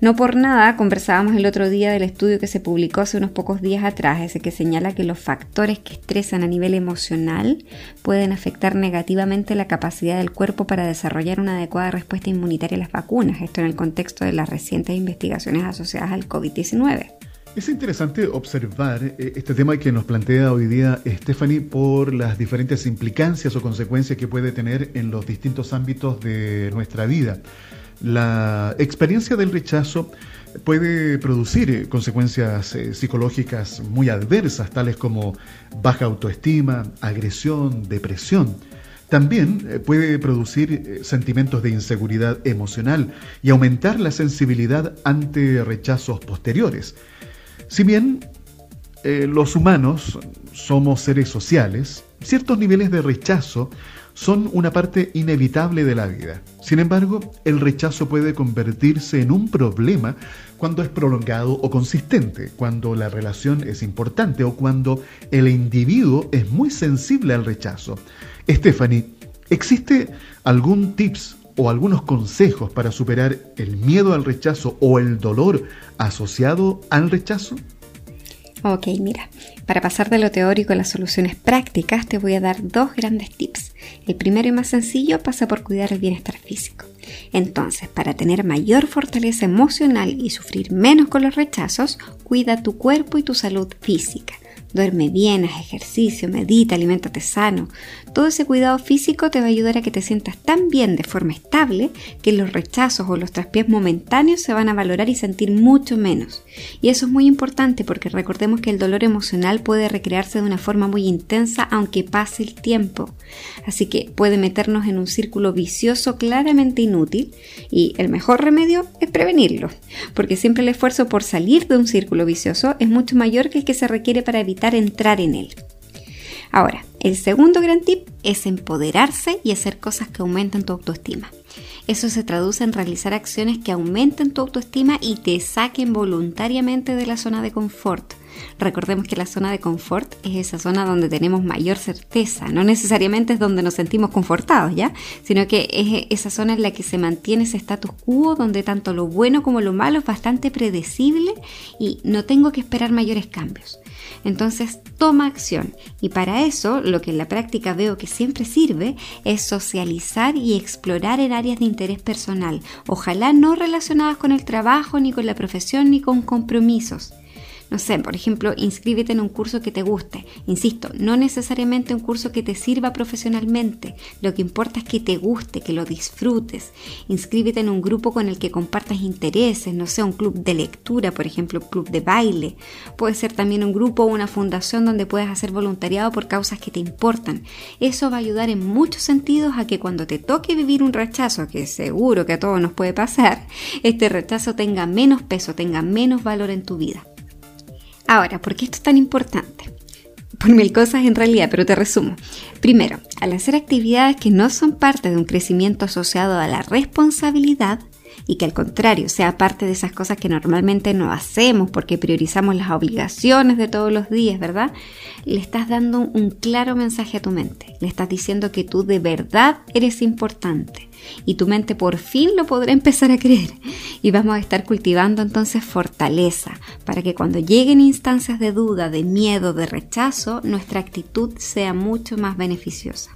No por nada conversábamos el otro día del estudio que se publicó hace unos pocos días atrás, ese que señala que los factores que estresan a nivel emocional pueden afectar negativamente la capacidad del cuerpo para desarrollar una adecuada respuesta inmunitaria a las vacunas, esto en el contexto de las recientes investigaciones asociadas al COVID-19. Es interesante observar eh, este tema que nos plantea hoy día Stephanie por las diferentes implicancias o consecuencias que puede tener en los distintos ámbitos de nuestra vida. La experiencia del rechazo puede producir eh, consecuencias eh, psicológicas muy adversas, tales como baja autoestima, agresión, depresión. También puede producir sentimientos de inseguridad emocional y aumentar la sensibilidad ante rechazos posteriores. Si bien eh, los humanos somos seres sociales, ciertos niveles de rechazo son una parte inevitable de la vida. Sin embargo, el rechazo puede convertirse en un problema cuando es prolongado o consistente, cuando la relación es importante o cuando el individuo es muy sensible al rechazo. Stephanie, ¿existe algún tips o algunos consejos para superar el miedo al rechazo o el dolor asociado al rechazo? Ok, mira, para pasar de lo teórico a las soluciones prácticas te voy a dar dos grandes tips. El primero y más sencillo pasa por cuidar el bienestar físico. Entonces, para tener mayor fortaleza emocional y sufrir menos con los rechazos, cuida tu cuerpo y tu salud física. Duerme bien, haz ejercicio, medita, aliméntate sano. Todo ese cuidado físico te va a ayudar a que te sientas tan bien de forma estable que los rechazos o los traspiés momentáneos se van a valorar y sentir mucho menos. Y eso es muy importante porque recordemos que el dolor emocional puede recrearse de una forma muy intensa aunque pase el tiempo. Así que puede meternos en un círculo vicioso claramente inútil y el mejor remedio es prevenirlo, porque siempre el esfuerzo por salir de un círculo vicioso es mucho mayor que el que se requiere para evitar entrar en él. Ahora, el segundo gran tip es empoderarse y hacer cosas que aumentan tu autoestima. Eso se traduce en realizar acciones que aumenten tu autoestima y te saquen voluntariamente de la zona de confort. Recordemos que la zona de confort es esa zona donde tenemos mayor certeza, no necesariamente es donde nos sentimos confortados, ¿ya? Sino que es esa zona en la que se mantiene ese status quo, donde tanto lo bueno como lo malo es bastante predecible y no tengo que esperar mayores cambios. Entonces toma acción. Y para eso lo que en la práctica veo que siempre sirve es socializar y explorar en áreas de interés personal, ojalá no relacionadas con el trabajo, ni con la profesión, ni con compromisos no sé, por ejemplo, inscríbete en un curso que te guste. Insisto, no necesariamente un curso que te sirva profesionalmente. Lo que importa es que te guste, que lo disfrutes. Inscríbete en un grupo con el que compartas intereses, no sé, un club de lectura, por ejemplo, un club de baile. Puede ser también un grupo o una fundación donde puedas hacer voluntariado por causas que te importan. Eso va a ayudar en muchos sentidos a que cuando te toque vivir un rechazo, que seguro que a todos nos puede pasar, este rechazo tenga menos peso, tenga menos valor en tu vida. Ahora, ¿por qué esto es tan importante? Por mil cosas en realidad, pero te resumo. Primero, al hacer actividades que no son parte de un crecimiento asociado a la responsabilidad, y que al contrario sea parte de esas cosas que normalmente no hacemos porque priorizamos las obligaciones de todos los días, ¿verdad? Le estás dando un claro mensaje a tu mente. Le estás diciendo que tú de verdad eres importante y tu mente por fin lo podrá empezar a creer. Y vamos a estar cultivando entonces fortaleza para que cuando lleguen instancias de duda, de miedo, de rechazo, nuestra actitud sea mucho más beneficiosa.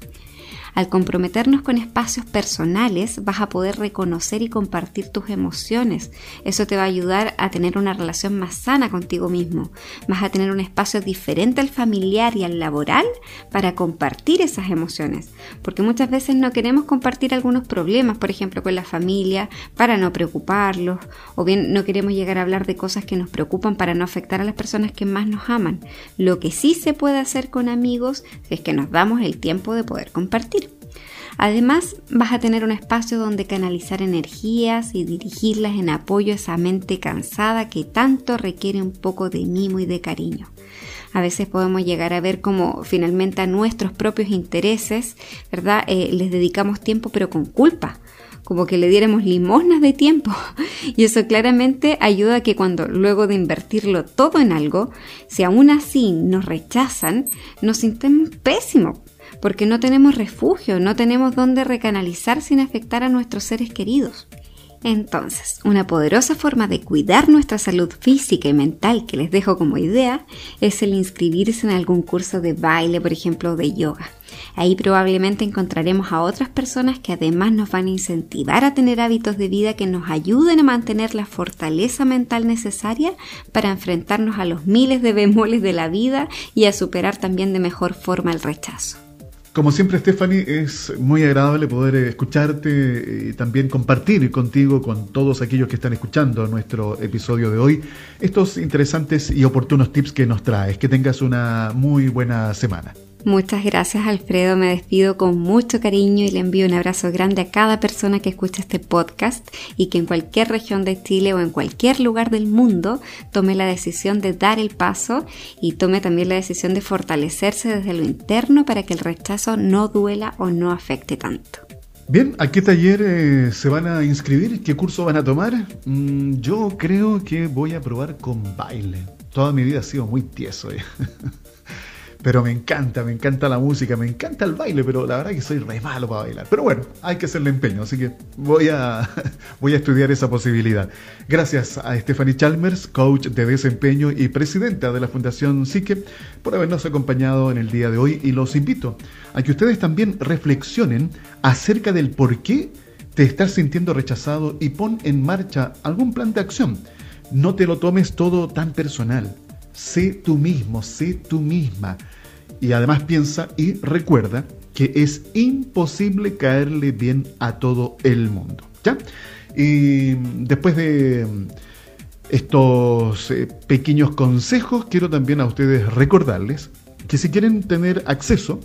Al comprometernos con espacios personales vas a poder reconocer y compartir tus emociones. Eso te va a ayudar a tener una relación más sana contigo mismo. Vas a tener un espacio diferente al familiar y al laboral para compartir esas emociones. Porque muchas veces no queremos compartir algunos problemas, por ejemplo, con la familia, para no preocuparlos. O bien no queremos llegar a hablar de cosas que nos preocupan para no afectar a las personas que más nos aman. Lo que sí se puede hacer con amigos es que nos damos el tiempo de poder compartir. Además, vas a tener un espacio donde canalizar energías y dirigirlas en apoyo a esa mente cansada que tanto requiere un poco de mimo y de cariño. A veces podemos llegar a ver como finalmente a nuestros propios intereses, ¿verdad? Eh, les dedicamos tiempo pero con culpa, como que le diéramos limosnas de tiempo. Y eso claramente ayuda a que cuando luego de invertirlo todo en algo, si aún así nos rechazan, nos sintamos pésimos porque no tenemos refugio, no tenemos dónde recanalizar sin afectar a nuestros seres queridos. Entonces, una poderosa forma de cuidar nuestra salud física y mental que les dejo como idea es el inscribirse en algún curso de baile, por ejemplo, de yoga. Ahí probablemente encontraremos a otras personas que además nos van a incentivar a tener hábitos de vida que nos ayuden a mantener la fortaleza mental necesaria para enfrentarnos a los miles de bemoles de la vida y a superar también de mejor forma el rechazo. Como siempre, Stephanie, es muy agradable poder escucharte y también compartir contigo, con todos aquellos que están escuchando nuestro episodio de hoy, estos interesantes y oportunos tips que nos traes. Que tengas una muy buena semana. Muchas gracias Alfredo, me despido con mucho cariño y le envío un abrazo grande a cada persona que escucha este podcast y que en cualquier región de Chile o en cualquier lugar del mundo tome la decisión de dar el paso y tome también la decisión de fortalecerse desde lo interno para que el rechazo no duela o no afecte tanto. Bien, ¿a qué taller eh, se van a inscribir? ¿Qué curso van a tomar? Mm, yo creo que voy a probar con baile. Toda mi vida ha sido muy tieso. pero me encanta, me encanta la música, me encanta el baile, pero la verdad que soy re malo para bailar. Pero bueno, hay que hacerle empeño, así que voy a, voy a estudiar esa posibilidad. Gracias a Stephanie Chalmers, coach de desempeño y presidenta de la Fundación Psique, por habernos acompañado en el día de hoy y los invito a que ustedes también reflexionen acerca del por qué te estás sintiendo rechazado y pon en marcha algún plan de acción. No te lo tomes todo tan personal. Sé tú mismo, sé tú misma. Y además piensa y recuerda que es imposible caerle bien a todo el mundo. ¿Ya? Y después de estos eh, pequeños consejos, quiero también a ustedes recordarles que si quieren tener acceso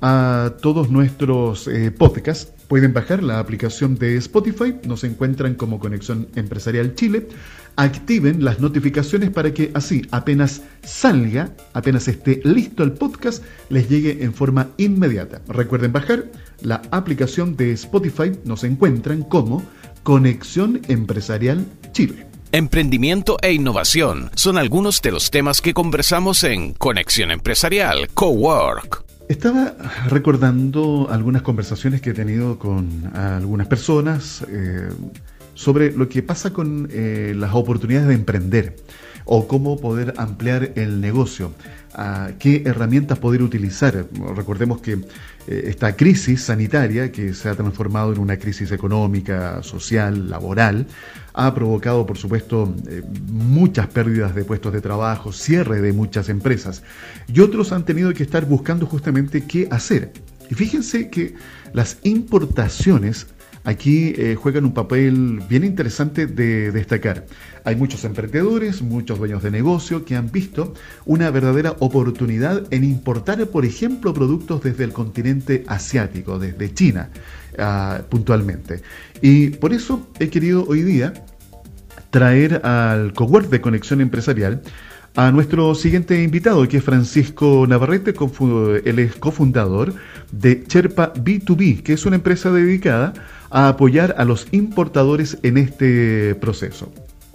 a todos nuestros eh, podcasts, pueden bajar la aplicación de Spotify, nos encuentran como Conexión Empresarial Chile, activen las notificaciones para que así apenas salga, apenas esté listo el podcast, les llegue en forma inmediata. Recuerden bajar la aplicación de Spotify, nos encuentran como Conexión Empresarial Chile. Emprendimiento e innovación son algunos de los temas que conversamos en Conexión Empresarial Cowork. Estaba recordando algunas conversaciones que he tenido con algunas personas. Eh, sobre lo que pasa con eh, las oportunidades de emprender o cómo poder ampliar el negocio, qué herramientas poder utilizar. Recordemos que eh, esta crisis sanitaria, que se ha transformado en una crisis económica, social, laboral, ha provocado, por supuesto, eh, muchas pérdidas de puestos de trabajo, cierre de muchas empresas, y otros han tenido que estar buscando justamente qué hacer. Y fíjense que las importaciones aquí eh, juegan un papel bien interesante de destacar. Hay muchos emprendedores, muchos dueños de negocio que han visto una verdadera oportunidad en importar, por ejemplo, productos desde el continente asiático, desde China, ah, puntualmente. Y por eso he querido hoy día traer al cowork de Conexión Empresarial a nuestro siguiente invitado, que es Francisco Navarrete, él es cofundador de Cherpa B2B, que es una empresa dedicada a apoyar a los importadores en este proceso.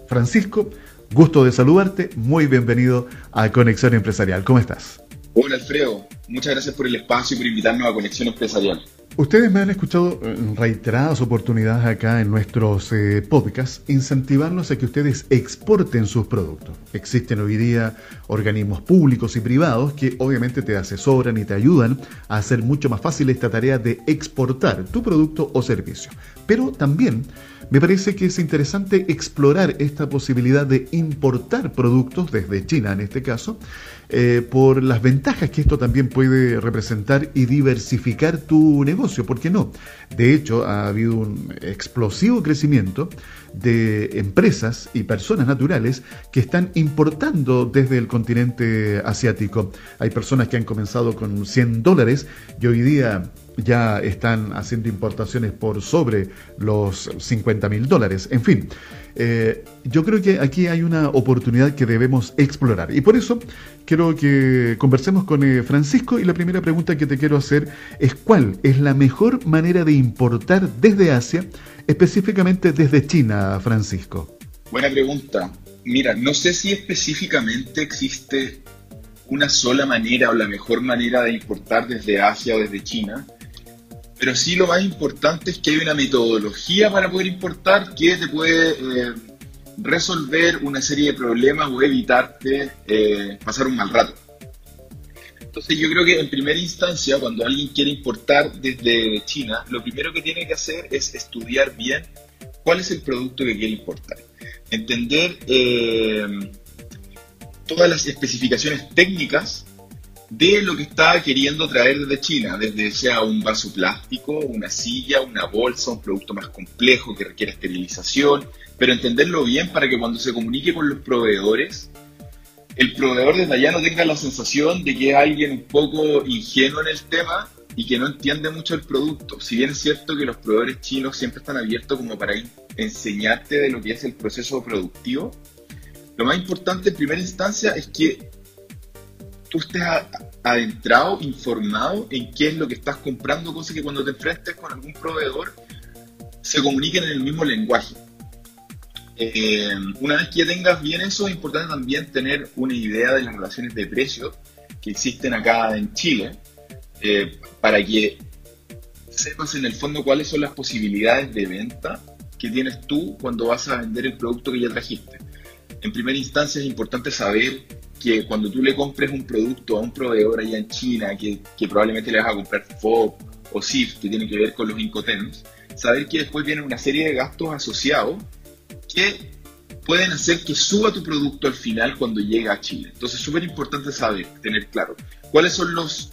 Francisco, gusto de saludarte, muy bienvenido a Conexión Empresarial. ¿Cómo estás? Hola Alfredo, muchas gracias por el espacio y por invitarnos a Conexión Empresarial. Ustedes me han escuchado en reiteradas oportunidades acá en nuestros eh, podcasts incentivarnos a que ustedes exporten sus productos. Existen hoy día organismos públicos y privados que obviamente te asesoran y te ayudan a hacer mucho más fácil esta tarea de exportar tu producto o servicio. Pero también me parece que es interesante explorar esta posibilidad de importar productos desde China en este caso, eh, por las ventajas que esto también puede representar y diversificar tu negocio, ¿por qué no? De hecho, ha habido un explosivo crecimiento de empresas y personas naturales que están importando desde el continente asiático. Hay personas que han comenzado con 100 dólares y hoy día ya están haciendo importaciones por sobre los 50 mil dólares. En fin, eh, yo creo que aquí hay una oportunidad que debemos explorar. Y por eso quiero que conversemos con eh, Francisco y la primera pregunta que te quiero hacer es cuál es la mejor manera de importar desde Asia, específicamente desde China, Francisco. Buena pregunta. Mira, no sé si específicamente existe una sola manera o la mejor manera de importar desde Asia o desde China pero sí lo más importante es que hay una metodología para poder importar que te puede eh, resolver una serie de problemas o evitarte eh, pasar un mal rato. Entonces yo creo que en primera instancia, cuando alguien quiere importar desde China, lo primero que tiene que hacer es estudiar bien cuál es el producto que quiere importar. Entender eh, todas las especificaciones técnicas de lo que está queriendo traer desde China, desde sea un vaso plástico, una silla, una bolsa, un producto más complejo que requiere esterilización, pero entenderlo bien para que cuando se comunique con los proveedores, el proveedor desde allá no tenga la sensación de que es alguien un poco ingenuo en el tema y que no entiende mucho el producto. Si bien es cierto que los proveedores chinos siempre están abiertos como para enseñarte de lo que es el proceso productivo, lo más importante en primera instancia es que tú estés adentrado, informado en qué es lo que estás comprando, cosa que cuando te enfrentes con algún proveedor se comuniquen en el mismo lenguaje. Eh, una vez que tengas bien eso, es importante también tener una idea de las relaciones de precios que existen acá en Chile, eh, para que sepas en el fondo cuáles son las posibilidades de venta que tienes tú cuando vas a vender el producto que ya trajiste. En primera instancia es importante saber que cuando tú le compres un producto a un proveedor allá en China, que, probablemente le vas a comprar FOB o SIF, que tiene que ver con los Incoterms, saber que después vienen una serie de gastos asociados que pueden hacer que suba tu producto al final cuando llega a Chile. Entonces es súper importante saber, tener claro, cuáles son los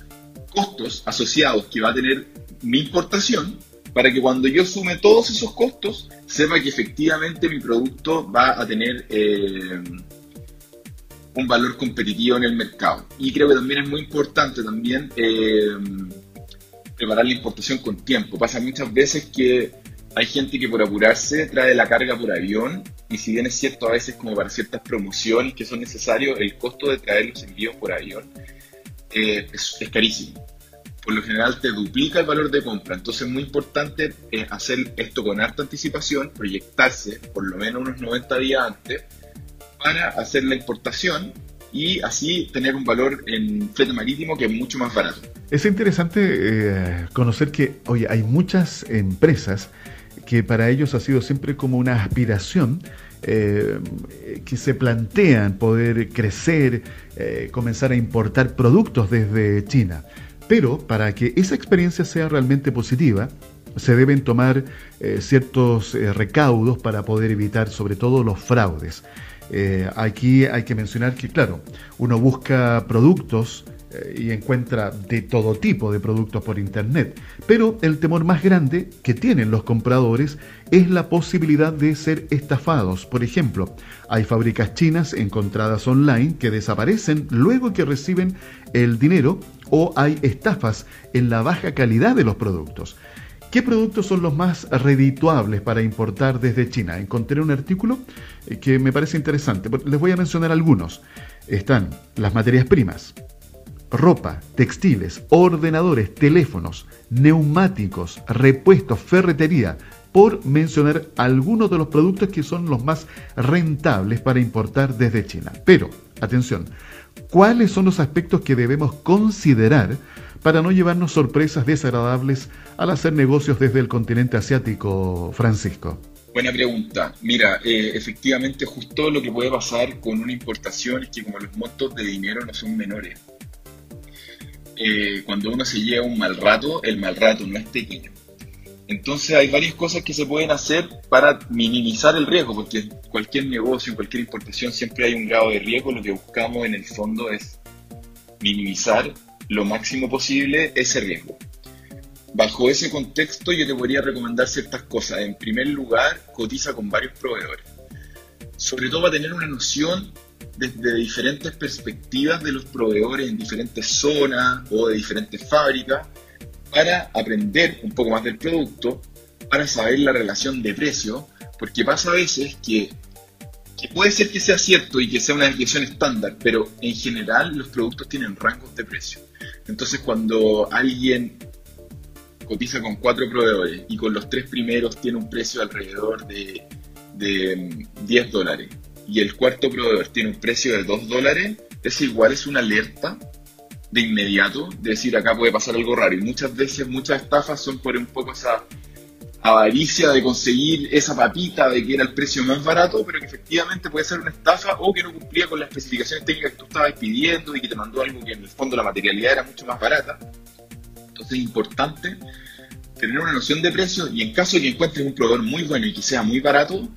costos asociados que va a tener mi importación para que cuando yo sume todos esos costos, sepa que efectivamente mi producto va a tener eh, un valor competitivo en el mercado. Y creo que también es muy importante también eh, preparar la importación con tiempo. Pasa muchas veces que hay gente que por apurarse trae la carga por avión y si bien es cierto a veces como para ciertas promociones que son necesarios, el costo de traer los envíos por avión eh, es, carísimo. Por lo general te duplica el valor de compra, entonces es muy importante eh, hacer esto con harta anticipación, proyectarse por lo menos unos 90 días antes hacer la importación y así tener un valor en flete marítimo que es mucho más barato. Es interesante eh, conocer que, oye, hay muchas empresas que para ellos ha sido siempre como una aspiración eh, que se plantean poder crecer, eh, comenzar a importar productos desde China. Pero para que esa experiencia sea realmente positiva, se deben tomar ciertos recaudos para poder evitar sobre todo los fraudes. Aquí hay que mencionar que, claro, uno busca productos eh, y encuentra de todo tipo de productos por Internet. Pero el temor más grande que tienen los compradores es la posibilidad de ser estafados. Por ejemplo, hay fábricas chinas encontradas online que desaparecen luego que reciben el dinero o hay estafas en la baja calidad de los productos. ¿Qué productos son los más redituables para importar desde China? Encontré un artículo eh, que me parece interesante. Les voy a mencionar algunos. Están las materias primas, ropa, textiles, ordenadores, teléfonos, neumáticos, repuestos, ferretería, por mencionar algunos de los productos que son los más rentables para importar desde China. Pero, atención, ¿cuáles son los aspectos que debemos considerar para no llevarnos sorpresas desagradables al hacer negocios desde el continente asiático, Francisco? Buena pregunta. Mira, eh, efectivamente justo lo que puede pasar con una importación es que como los montos de dinero no son menores, eh, cuando uno se lleva un mal rato, el mal rato no es pequeño. Entonces hay varias cosas que se pueden hacer para minimizar el riesgo, porque cualquier negocio, cualquier importación siempre hay un grado de riesgo. Lo que buscamos en el fondo es minimizar lo máximo posible ese riesgo. Bajo ese contexto yo te podría recomendar ciertas cosas. En primer lugar, cotiza con varios proveedores. Sobre todo para tener una noción desde diferentes perspectivas de los proveedores en diferentes zonas o de diferentes fábricas para aprender un poco más del producto, para saber la relación de precio, porque pasa a veces que, puede ser que sea cierto y que sea una desviación estándar, pero en general los productos tienen rangos de precio. Entonces cuando alguien cotiza con cuatro proveedores y con los tres primeros tiene un precio alrededor de, de 10 dólares y el cuarto proveedor tiene un precio de 2 dólares, es igual, es una alerta de inmediato de decir acá puede pasar algo raro. Y muchas veces, muchas estafas son por un poco esa avaricia de conseguir esa papita de que era el precio más barato, pero que efectivamente puede ser una estafa o que no cumplía con las especificaciones técnicas que tú estabas pidiendo y que te mandó algo que en el fondo la materialidad era mucho más barata. Entonces es importante tener una noción de precio y en caso de que encuentres un proveedor muy bueno y que sea muy barato,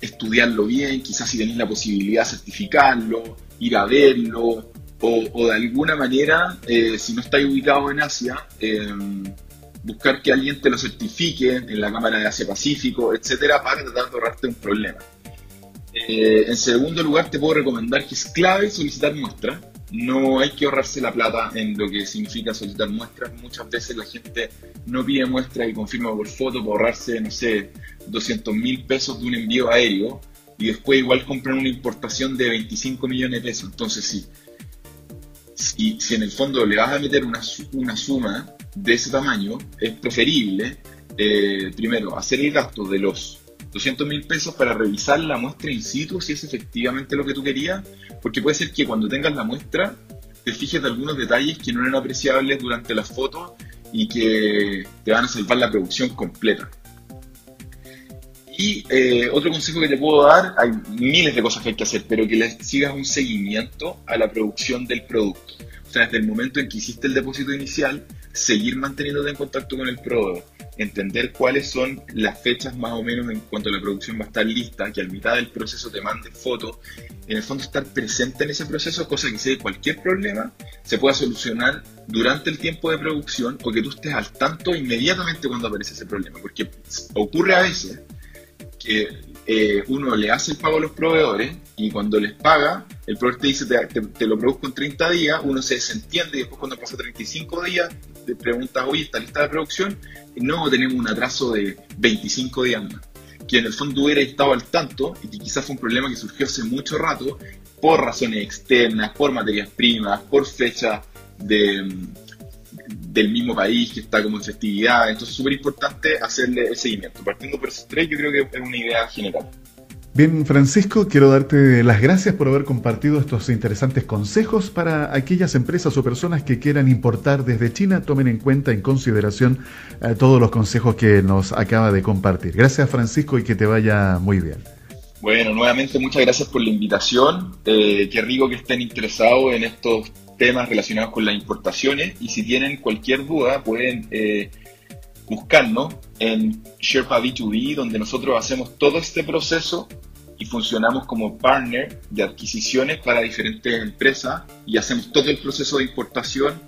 estudiarlo bien, quizás si tenéis la posibilidad certificarlo, ir a verlo, o, de alguna manera, eh, si no estáis ubicado en Asia, em, buscar que alguien te lo certifique en la Cámara de Asia Pacífico, etcétera, para tratar de ahorrarte un problema. Eh, en segundo lugar, te puedo recomendar que es clave solicitar muestras. No hay que ahorrarse la plata en lo que significa solicitar muestras. Muchas veces la gente no pide muestras y confirma por foto para ahorrarse, no sé, 200 mil pesos de un envío aéreo y después igual compran una importación de 25 millones de pesos. Entonces, sí, si, si en el fondo le vas a meter una, una suma de ese tamaño, es preferible, eh, primero, hacer el gasto de los 200 mil pesos para revisar la muestra in situ, si es efectivamente lo que tú querías, porque puede ser que cuando tengas la muestra te fijes de algunos detalles que no eran apreciables durante las fotos y que te van a salvar la producción completa. Y eh, otro consejo que te puedo dar, hay miles de cosas que hay que hacer, pero que le sigas un seguimiento a la producción del producto. O sea, desde el momento en que hiciste el depósito inicial, seguir manteniéndote en contacto con el proveedor, entender cuáles son las fechas más o menos en cuanto la producción va a estar lista, que al mitad del proceso te mande fotos, en el fondo estar presente en ese proceso, cosa que si cualquier problema se pueda solucionar durante el tiempo de producción o que tú estés al tanto inmediatamente cuando aparece ese problema, porque ocurre a veces que eh, uno le hace el pago a los proveedores y cuando les paga, el proveedor te dice te, lo produzco en 30 días, uno se desentiende y después cuando pasa 35 días te preguntas, oye, ¿está lista de producción? No, tenemos un atraso de 25 días más. Que en el fondo hubiera estado al tanto y que quizás fue un problema que surgió hace mucho rato por razones externas, por materias primas, por fecha de, del mismo país que está como en festividad. Entonces es súper importante hacerle el seguimiento. Partiendo por ese tres, yo creo que es una idea general. Bien, Francisco, quiero darte las gracias por haber compartido estos interesantes consejos para aquellas empresas o personas que quieran importar desde China. Tomen en cuenta, en consideración, eh, todos los consejos que nos acaba de compartir. Gracias, Francisco, y que te vaya muy bien. Bueno, nuevamente muchas gracias por la invitación. Eh, qué rico que estén interesados en estos temas relacionados con las importaciones y si tienen cualquier duda pueden eh, buscarnos en Sherpa B2B, donde nosotros hacemos todo este proceso y funcionamos como partner de adquisiciones para diferentes empresas y hacemos todo el proceso de importación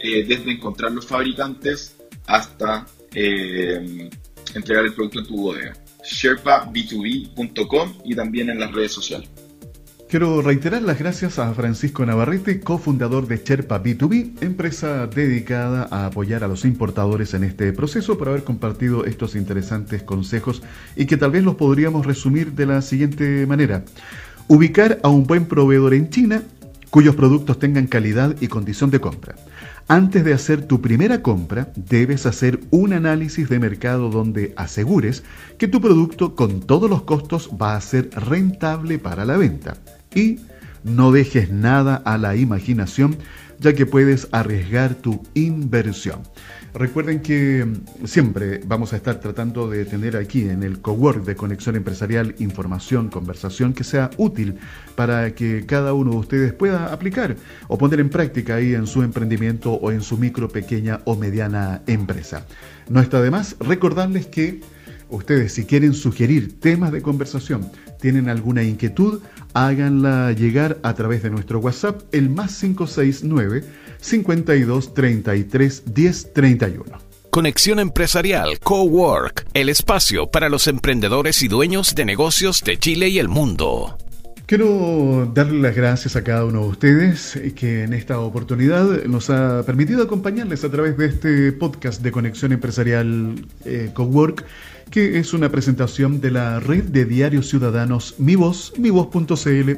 eh, desde encontrar los fabricantes hasta eh, entregar el producto en tu bodega. SherpaB2B.com y también en las redes sociales. Quiero reiterar las gracias a Francisco Navarrete, cofundador de Cherpa B2B, empresa dedicada a apoyar a los importadores en este proceso, por haber compartido estos interesantes consejos y que tal vez los podríamos resumir de la siguiente manera. Ubicar a un buen proveedor en China cuyos productos tengan calidad y condición de compra. Antes de hacer tu primera compra, debes hacer un análisis de mercado donde asegures que tu producto con todos los costos va a ser rentable para la venta y no dejes nada a la imaginación, ya que puedes arriesgar tu inversión. Recuerden que mm, siempre vamos a estar tratando de tener aquí en el cowork de Conexión Empresarial información, conversación que sea útil para que cada uno de ustedes pueda aplicar o poner en práctica ahí en su emprendimiento o en su micro, pequeña o mediana empresa. No está de más recordarles que ustedes si quieren sugerir temas de conversación, tienen alguna inquietud, háganla llegar a través de nuestro WhatsApp, el más 569 52 33 10 31. Conexión Empresarial Cowork, el espacio para los emprendedores y dueños de negocios de Chile y el mundo. Quiero darle las gracias a cada uno de ustedes que en esta oportunidad nos ha permitido acompañarles a través de este podcast de Conexión Empresarial eh, Cowork que es una presentación de la red de diarios ciudadanos Mi Voz, mivoz.cl,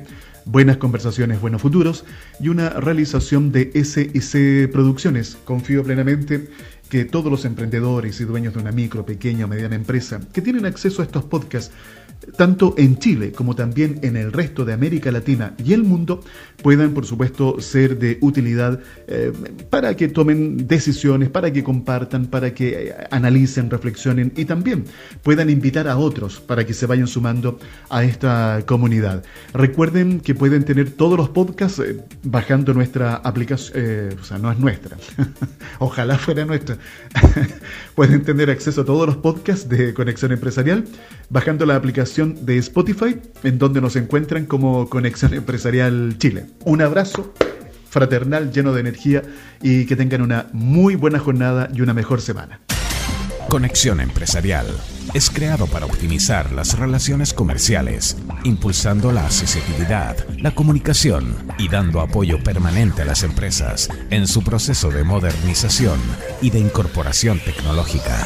Buenas Conversaciones, Buenos Futuros y una realización de SIC Producciones. Confío plenamente que todos los emprendedores y dueños de una micro, pequeña o mediana empresa que tienen acceso a estos podcasts tanto en Chile como también en el resto de América Latina y el mundo, puedan por supuesto ser de utilidad eh, para que tomen decisiones, para que compartan, para que eh, analicen, reflexionen y también puedan invitar a otros para que se vayan sumando a esta comunidad. Recuerden que pueden tener todos los podcasts eh, bajando nuestra aplicación, o sea, no es nuestra, ojalá fuera nuestra. pueden tener acceso a todos los podcasts de Conexión Empresarial bajando la aplicación de Spotify, en donde nos encuentran como Conexión Empresarial Chile. Un abrazo fraternal, lleno de energía y que tengan una muy buena jornada y una mejor semana. Conexión Empresarial es creado para optimizar las relaciones comerciales, impulsando la accesibilidad, la comunicación y dando apoyo permanente a las empresas en su proceso de modernización y de incorporación tecnológica.